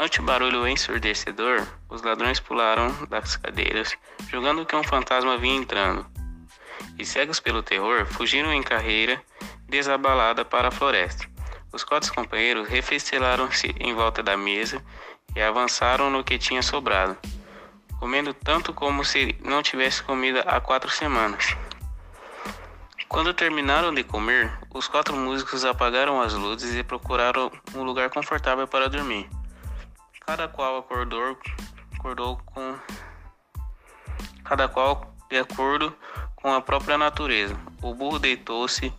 Ante o barulho ensurdecedor, os ladrões pularam das cadeiras, julgando que um fantasma vinha entrando. E cegos pelo terror, fugiram em carreira desabalada para a floresta. Os quatro companheiros refestelaram-se em volta da mesa e avançaram no que tinha sobrado, comendo tanto como se não tivesse comida há quatro semanas. Quando terminaram de comer, os quatro músicos apagaram as luzes e procuraram um lugar confortável para dormir. Cada qual acordou, acordou com cada qual de acordo com a própria natureza. O burro deitou-se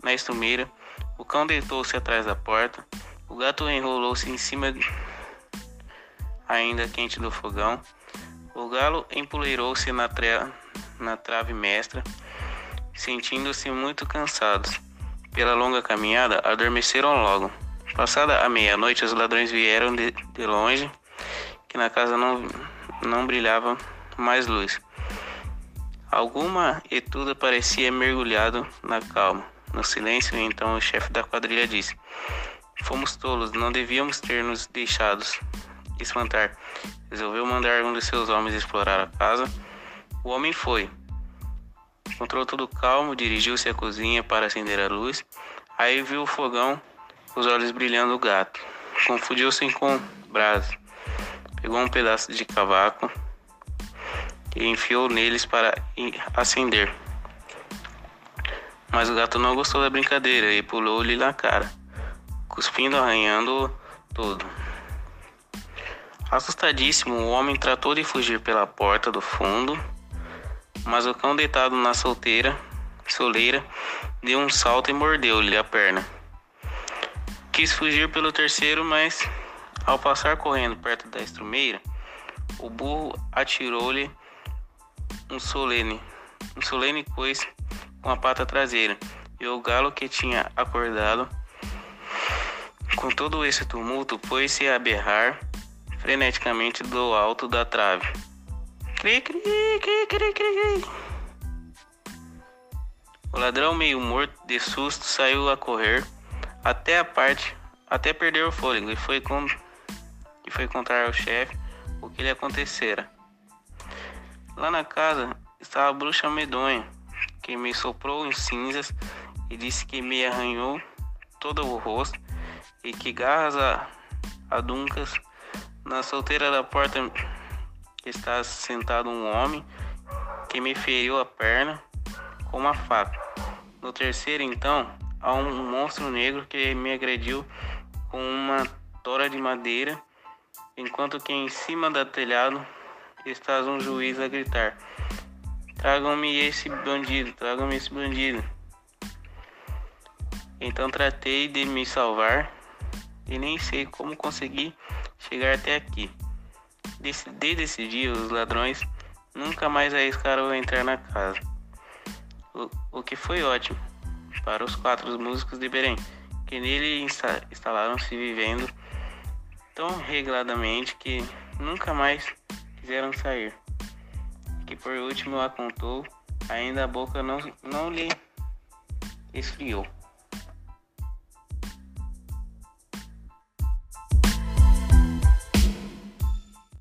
na estrumeira, o cão deitou-se atrás da porta, o gato enrolou-se em cima ainda quente do fogão, o galo empoleirou-se na, na trave mestra sentindo-se muito cansados. Pela longa caminhada, adormeceram logo. Passada a meia-noite, os ladrões vieram de, de longe, que na casa não, não brilhava mais luz. Alguma e tudo parecia mergulhado na calma, no silêncio, então o chefe da quadrilha disse: Fomos tolos, não devíamos ter nos deixado espantar. Resolveu mandar um de seus homens explorar a casa. O homem foi, Encontrou tudo calmo, dirigiu-se à cozinha para acender a luz. Aí viu o fogão, os olhos brilhando o gato. Confundiu-se com brasa. Pegou um pedaço de cavaco e enfiou neles para acender. Mas o gato não gostou da brincadeira e pulou-lhe na cara, cuspindo, arranhando todo. Assustadíssimo, o homem tratou de fugir pela porta do fundo mas o cão deitado na solteira, soleira deu um salto e mordeu-lhe a perna. Quis fugir pelo terceiro, mas ao passar correndo perto da estrumeira, o burro atirou-lhe um solene, um solene coice com a pata traseira, e o galo que tinha acordado com todo esse tumulto pôs-se a berrar freneticamente do alto da trave. Cri, cri, cri, cri, cri. O ladrão, meio morto de susto, saiu a correr até a parte, até perder o fôlego e foi, com, e foi contar ao chefe o que lhe acontecera. Lá na casa estava a bruxa medonha, que me soprou em cinzas e disse que me arranhou todo o rosto e que garras aduncas na solteira da porta está sentado um homem que me feriu a perna com uma faca. No terceiro, então, há um monstro negro que me agrediu com uma tora de madeira, enquanto que em cima do telhado está um juiz a gritar: Tragam-me esse bandido, tragam-me esse bandido. Então tratei de me salvar e nem sei como consegui chegar até aqui. Desde esse dia, os ladrões nunca mais arriscaram entrar na casa, o, o que foi ótimo para os quatro músicos de Belém, que nele insta, instalaram-se vivendo tão regladamente que nunca mais quiseram sair. Que por último a contou, ainda a boca não, não lhe esfriou.